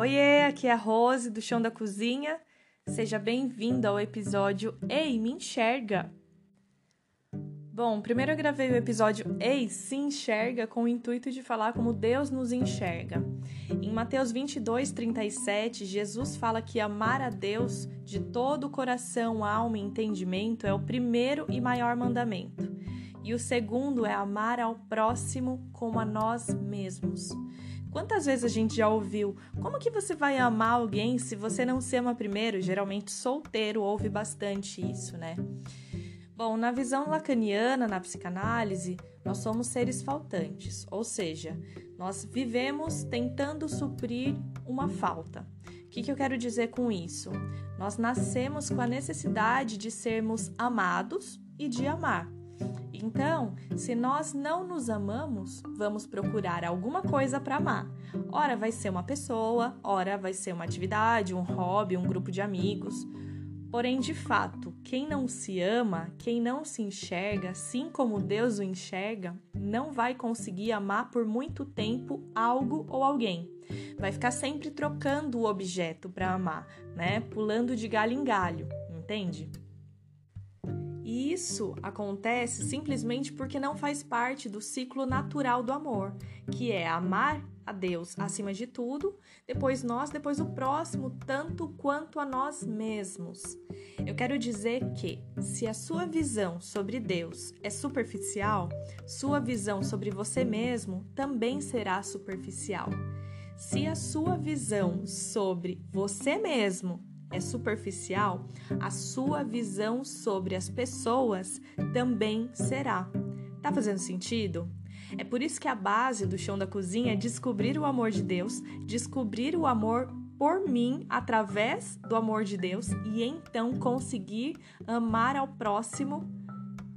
Oiê, aqui é a Rose do Chão da Cozinha. Seja bem-vindo ao episódio Ei, me enxerga. Bom, primeiro eu gravei o episódio Ei, se enxerga com o intuito de falar como Deus nos enxerga. Em Mateus 22, 37, Jesus fala que amar a Deus de todo o coração, alma e entendimento é o primeiro e maior mandamento. E o segundo é amar ao próximo como a nós mesmos. Quantas vezes a gente já ouviu? Como que você vai amar alguém se você não se ama primeiro? Geralmente solteiro ouve bastante isso, né? Bom, na visão lacaniana, na psicanálise, nós somos seres faltantes, ou seja, nós vivemos tentando suprir uma falta. O que, que eu quero dizer com isso? Nós nascemos com a necessidade de sermos amados e de amar. Então, se nós não nos amamos, vamos procurar alguma coisa para amar. Ora vai ser uma pessoa, ora vai ser uma atividade, um hobby, um grupo de amigos. Porém, de fato, quem não se ama, quem não se enxerga, assim como Deus o enxerga, não vai conseguir amar por muito tempo algo ou alguém. Vai ficar sempre trocando o objeto para amar, né? Pulando de galho em galho, entende? E isso acontece simplesmente porque não faz parte do ciclo natural do amor, que é amar a Deus acima de tudo, depois nós, depois o próximo, tanto quanto a nós mesmos. Eu quero dizer que, se a sua visão sobre Deus é superficial, sua visão sobre você mesmo também será superficial. Se a sua visão sobre você mesmo é superficial, a sua visão sobre as pessoas também será. Tá fazendo sentido? É por isso que a base do chão da cozinha é descobrir o amor de Deus, descobrir o amor por mim através do amor de Deus e então conseguir amar ao próximo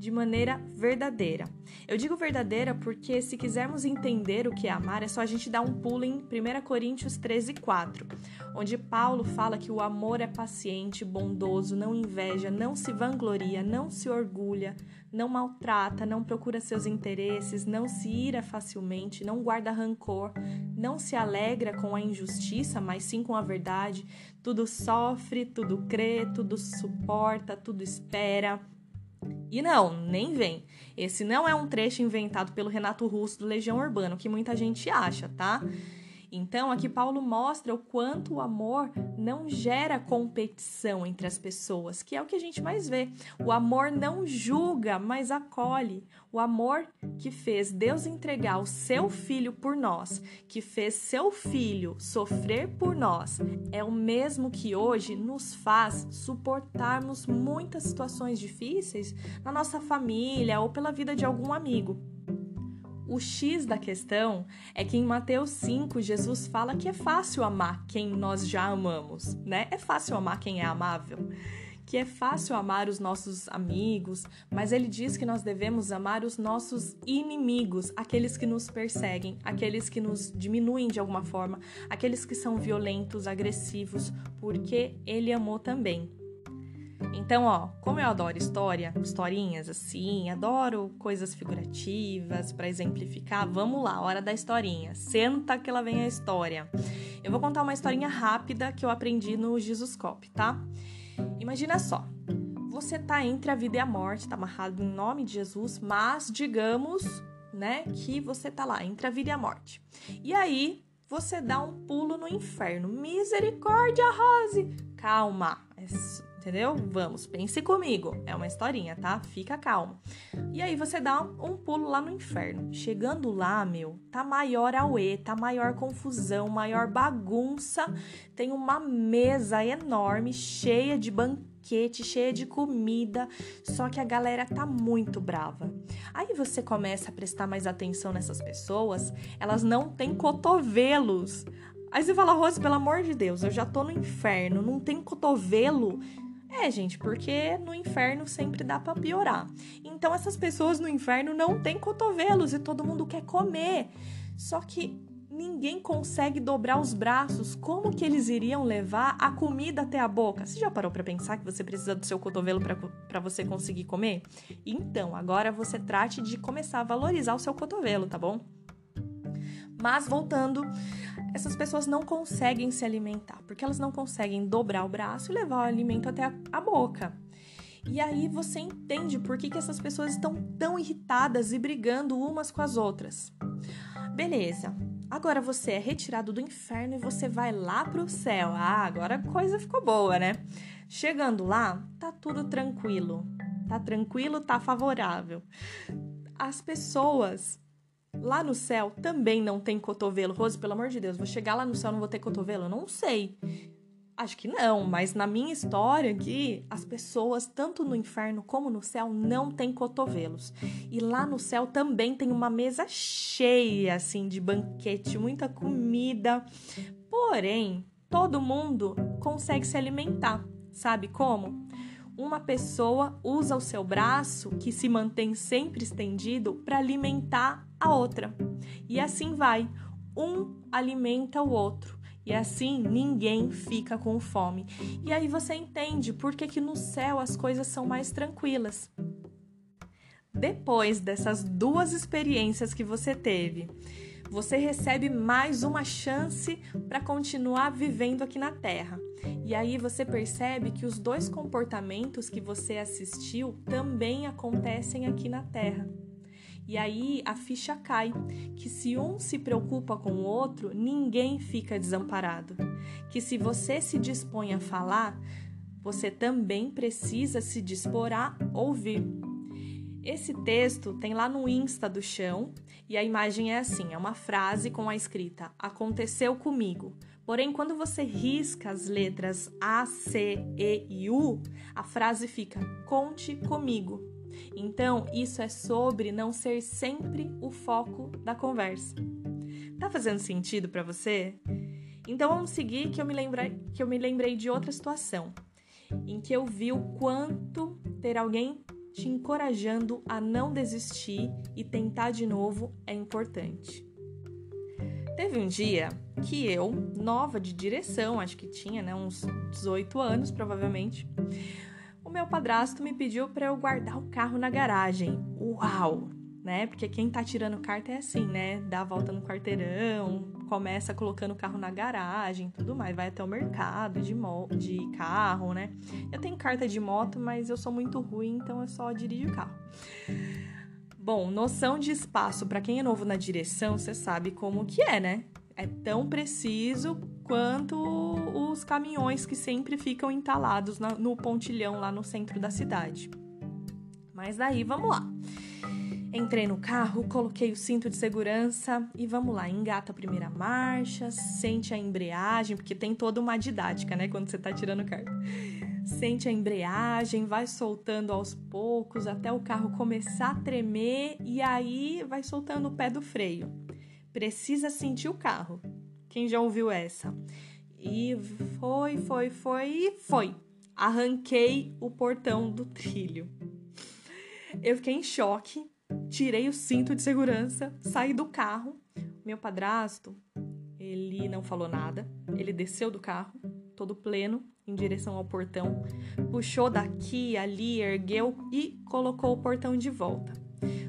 de maneira verdadeira. Eu digo verdadeira porque, se quisermos entender o que é amar, é só a gente dar um pulo em 1 Coríntios 13, 4, onde Paulo fala que o amor é paciente, bondoso, não inveja, não se vangloria, não se orgulha, não maltrata, não procura seus interesses, não se ira facilmente, não guarda rancor, não se alegra com a injustiça, mas sim com a verdade, tudo sofre, tudo crê, tudo suporta, tudo espera e não, nem vem. Esse não é um trecho inventado pelo Renato Russo do Legião Urbano, que muita gente acha, tá? Então, aqui Paulo mostra o quanto o amor não gera competição entre as pessoas, que é o que a gente mais vê. O amor não julga, mas acolhe. O amor que fez Deus entregar o seu filho por nós, que fez seu filho sofrer por nós, é o mesmo que hoje nos faz suportarmos muitas situações difíceis na nossa família ou pela vida de algum amigo. O X da questão é que em Mateus 5, Jesus fala que é fácil amar quem nós já amamos, né? É fácil amar quem é amável. Que é fácil amar os nossos amigos, mas ele diz que nós devemos amar os nossos inimigos, aqueles que nos perseguem, aqueles que nos diminuem de alguma forma, aqueles que são violentos, agressivos, porque ele amou também. Então, ó, como eu adoro história, historinhas assim, adoro coisas figurativas para exemplificar, vamos lá, hora da historinha. Senta que lá vem a história. Eu vou contar uma historinha rápida que eu aprendi no Jesuscope, tá? Imagina só. Você tá entre a vida e a morte, tá amarrado em nome de Jesus, mas digamos, né, que você tá lá entre a vida e a morte. E aí, você dá um pulo no inferno. Misericórdia, Rose! Calma, é entendeu? Vamos, pense comigo. É uma historinha, tá? Fica calmo. E aí você dá um pulo lá no inferno. Chegando lá, meu, tá maior auê, tá maior confusão, maior bagunça. Tem uma mesa enorme, cheia de banquete, cheia de comida, só que a galera tá muito brava. Aí você começa a prestar mais atenção nessas pessoas, elas não têm cotovelos. Aí você fala, Rose, pelo amor de Deus, eu já tô no inferno, não tem cotovelo. É, gente, porque no inferno sempre dá para piorar. Então essas pessoas no inferno não têm cotovelos e todo mundo quer comer. Só que ninguém consegue dobrar os braços. Como que eles iriam levar a comida até a boca? Você já parou para pensar que você precisa do seu cotovelo para você conseguir comer? Então, agora você trate de começar a valorizar o seu cotovelo, tá bom? Mas voltando, essas pessoas não conseguem se alimentar, porque elas não conseguem dobrar o braço e levar o alimento até a, boca. E aí você entende por que, que essas pessoas estão tão irritadas e brigando umas com as outras. Beleza, agora você é retirado do inferno e você vai lá pro céu. Ah, agora a coisa ficou boa, né? Chegando lá, tá tudo tranquilo. Tá tranquilo, tá favorável. As pessoas Lá no céu também não tem cotovelo. Rose, pelo amor de Deus, vou chegar lá no céu e não vou ter cotovelo? Eu não sei. Acho que não, mas na minha história aqui, as pessoas, tanto no inferno como no céu, não têm cotovelos. E lá no céu também tem uma mesa cheia, assim, de banquete, muita comida. Porém, todo mundo consegue se alimentar. Sabe como? uma pessoa usa o seu braço, que se mantém sempre estendido, para alimentar a outra. E assim vai. Um alimenta o outro. E assim ninguém fica com fome. E aí você entende por que, que no céu as coisas são mais tranquilas. Depois dessas duas experiências que você teve, você recebe mais uma chance para continuar vivendo aqui na Terra. E aí você percebe que os dois comportamentos que você assistiu também acontecem aqui na Terra. E aí a ficha cai, que se um se preocupa com o outro, ninguém fica desamparado. Que se você se dispõe a falar, você também precisa se dispor a ouvir. Esse texto tem lá no Insta do Chão e a imagem é assim: é uma frase com a escrita Aconteceu comigo. Porém, quando você risca as letras A, C, E e U, a frase fica Conte comigo. Então, isso é sobre não ser sempre o foco da conversa. Tá fazendo sentido para você? Então vamos seguir que eu me lembrei que eu me lembrei de outra situação em que eu vi o quanto ter alguém te encorajando a não desistir e tentar de novo é importante. Teve um dia que eu, nova de direção, acho que tinha né, uns 18 anos provavelmente, meu padrasto me pediu para eu guardar o carro na garagem. Uau! Né? Porque quem tá tirando carta é assim, né? Dá a volta no quarteirão, começa colocando o carro na garagem, tudo mais, vai até o mercado de, de carro, né? Eu tenho carta de moto, mas eu sou muito ruim, então eu só dirijo o carro. Bom, noção de espaço para quem é novo na direção, você sabe como que é, né? É tão preciso quanto os caminhões que sempre ficam entalados no pontilhão lá no centro da cidade. Mas daí, vamos lá. Entrei no carro, coloquei o cinto de segurança e vamos lá, engata a primeira marcha, sente a embreagem, porque tem toda uma didática, né, quando você tá tirando carta. Sente a embreagem, vai soltando aos poucos até o carro começar a tremer e aí vai soltando o pé do freio. Precisa sentir o carro. Quem já ouviu essa? E foi, foi, foi foi. Arranquei o portão do trilho. Eu fiquei em choque tirei o cinto de segurança, saí do carro. Meu padrasto, ele não falou nada. Ele desceu do carro, todo pleno, em direção ao portão, puxou daqui, ali, ergueu e colocou o portão de volta.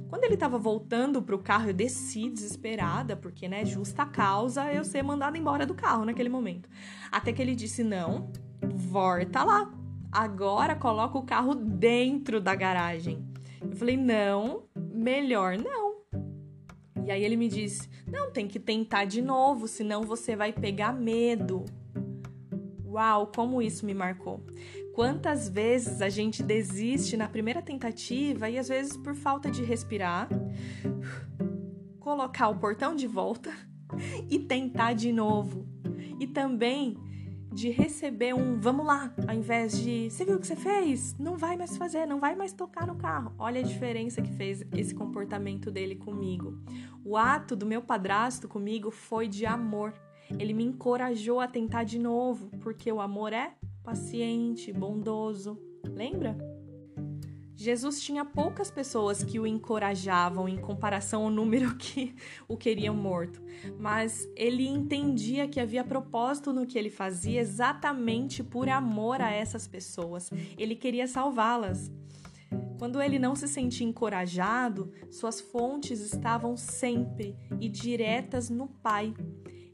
Quando ele estava voltando pro carro, eu desci desesperada, porque, né, justa causa eu ser mandada embora do carro naquele momento. Até que ele disse: Não, volta lá. Agora coloca o carro dentro da garagem. Eu falei: Não, melhor não. E aí ele me disse: não, tem que tentar de novo, senão você vai pegar medo. Uau, como isso me marcou. Quantas vezes a gente desiste na primeira tentativa e às vezes por falta de respirar, colocar o portão de volta e tentar de novo. E também de receber um vamos lá, ao invés de você viu o que você fez? Não vai mais fazer, não vai mais tocar no carro. Olha a diferença que fez esse comportamento dele comigo. O ato do meu padrasto comigo foi de amor. Ele me encorajou a tentar de novo, porque o amor é paciente, bondoso. Lembra? Jesus tinha poucas pessoas que o encorajavam em comparação ao número que o queriam morto, mas ele entendia que havia propósito no que ele fazia exatamente por amor a essas pessoas. Ele queria salvá-las. Quando ele não se sentia encorajado, suas fontes estavam sempre e diretas no Pai.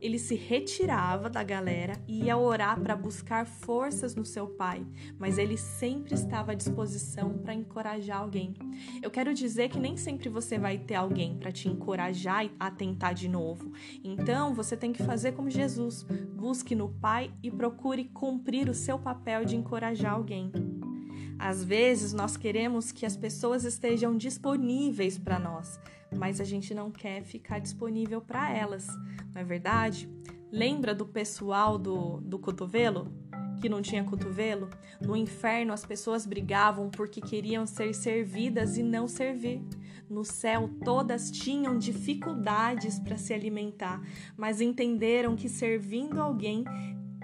Ele se retirava da galera e ia orar para buscar forças no seu pai, mas ele sempre estava à disposição para encorajar alguém. Eu quero dizer que nem sempre você vai ter alguém para te encorajar a tentar de novo. Então, você tem que fazer como Jesus: busque no Pai e procure cumprir o seu papel de encorajar alguém. Às vezes nós queremos que as pessoas estejam disponíveis para nós, mas a gente não quer ficar disponível para elas, não é verdade? Lembra do pessoal do, do cotovelo? Que não tinha cotovelo? No inferno as pessoas brigavam porque queriam ser servidas e não servir. No céu, todas tinham dificuldades para se alimentar, mas entenderam que servindo alguém,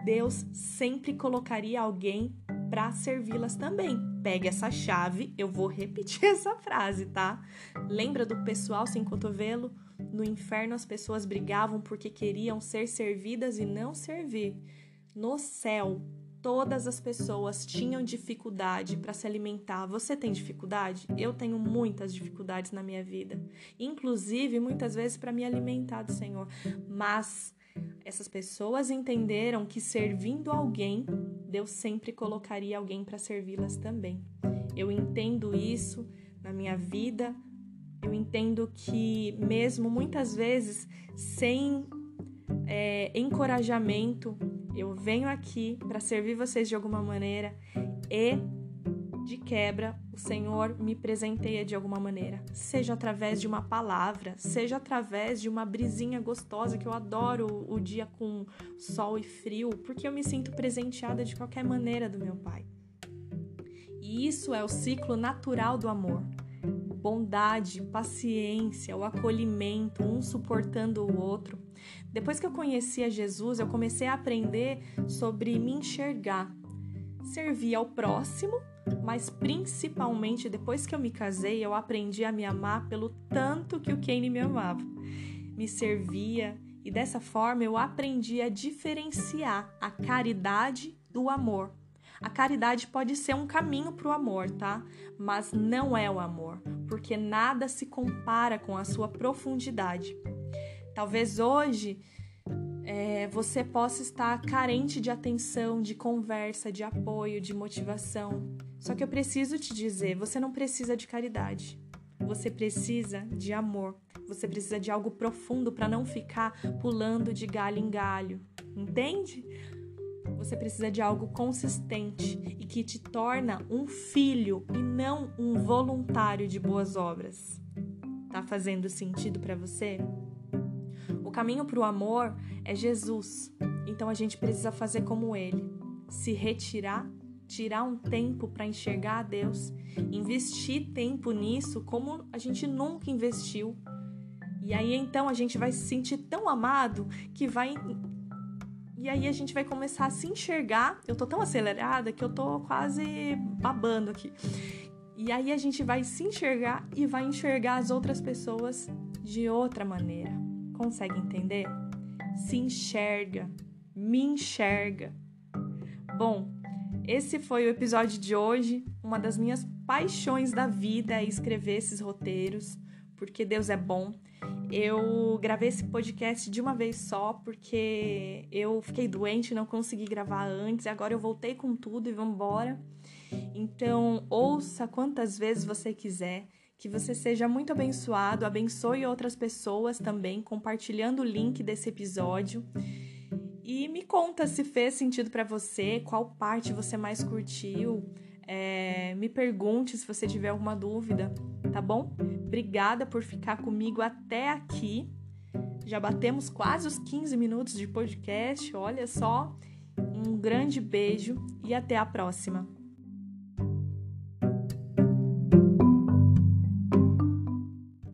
Deus sempre colocaria alguém para servi-las também. Pegue essa chave, eu vou repetir essa frase, tá? Lembra do pessoal sem cotovelo? No inferno as pessoas brigavam porque queriam ser servidas e não servir. No céu, todas as pessoas tinham dificuldade para se alimentar. Você tem dificuldade? Eu tenho muitas dificuldades na minha vida, inclusive muitas vezes para me alimentar do Senhor. Mas essas pessoas entenderam que servindo alguém, Deus sempre colocaria alguém para servi-las também. Eu entendo isso na minha vida. Eu entendo que, mesmo muitas vezes sem é, encorajamento, eu venho aqui para servir vocês de alguma maneira e de quebra, o Senhor me presenteia de alguma maneira, seja através de uma palavra, seja através de uma brisinha gostosa que eu adoro o dia com sol e frio, porque eu me sinto presenteada de qualquer maneira do meu Pai. E isso é o ciclo natural do amor. Bondade, paciência, o acolhimento, um suportando o outro. Depois que eu conheci a Jesus, eu comecei a aprender sobre me enxergar, servir ao próximo mas principalmente depois que eu me casei, eu aprendi a me amar pelo tanto que o Kane me amava. Me servia e dessa forma eu aprendi a diferenciar a caridade do amor. A caridade pode ser um caminho para o amor, tá? Mas não é o amor, porque nada se compara com a sua profundidade. Talvez hoje é, você possa estar carente de atenção, de conversa, de apoio, de motivação. Só que eu preciso te dizer: você não precisa de caridade. Você precisa de amor. Você precisa de algo profundo para não ficar pulando de galho em galho. Entende? Você precisa de algo consistente e que te torna um filho e não um voluntário de boas obras. Tá fazendo sentido para você? Caminho para o amor é Jesus. Então a gente precisa fazer como ele: se retirar tirar um tempo para enxergar a Deus, investir tempo nisso como a gente nunca investiu. E aí então a gente vai se sentir tão amado que vai e aí a gente vai começar a se enxergar. Eu tô tão acelerada que eu tô quase babando aqui. E aí a gente vai se enxergar e vai enxergar as outras pessoas de outra maneira. Consegue entender? Se enxerga, me enxerga. Bom, esse foi o episódio de hoje. Uma das minhas paixões da vida é escrever esses roteiros, porque Deus é bom. Eu gravei esse podcast de uma vez só porque eu fiquei doente, não consegui gravar antes, agora eu voltei com tudo e vamos embora. Então, ouça quantas vezes você quiser, que você seja muito abençoado, abençoe outras pessoas também compartilhando o link desse episódio. E me conta se fez sentido para você, qual parte você mais curtiu. É, me pergunte se você tiver alguma dúvida, tá bom? Obrigada por ficar comigo até aqui. Já batemos quase os 15 minutos de podcast, olha só. Um grande beijo e até a próxima.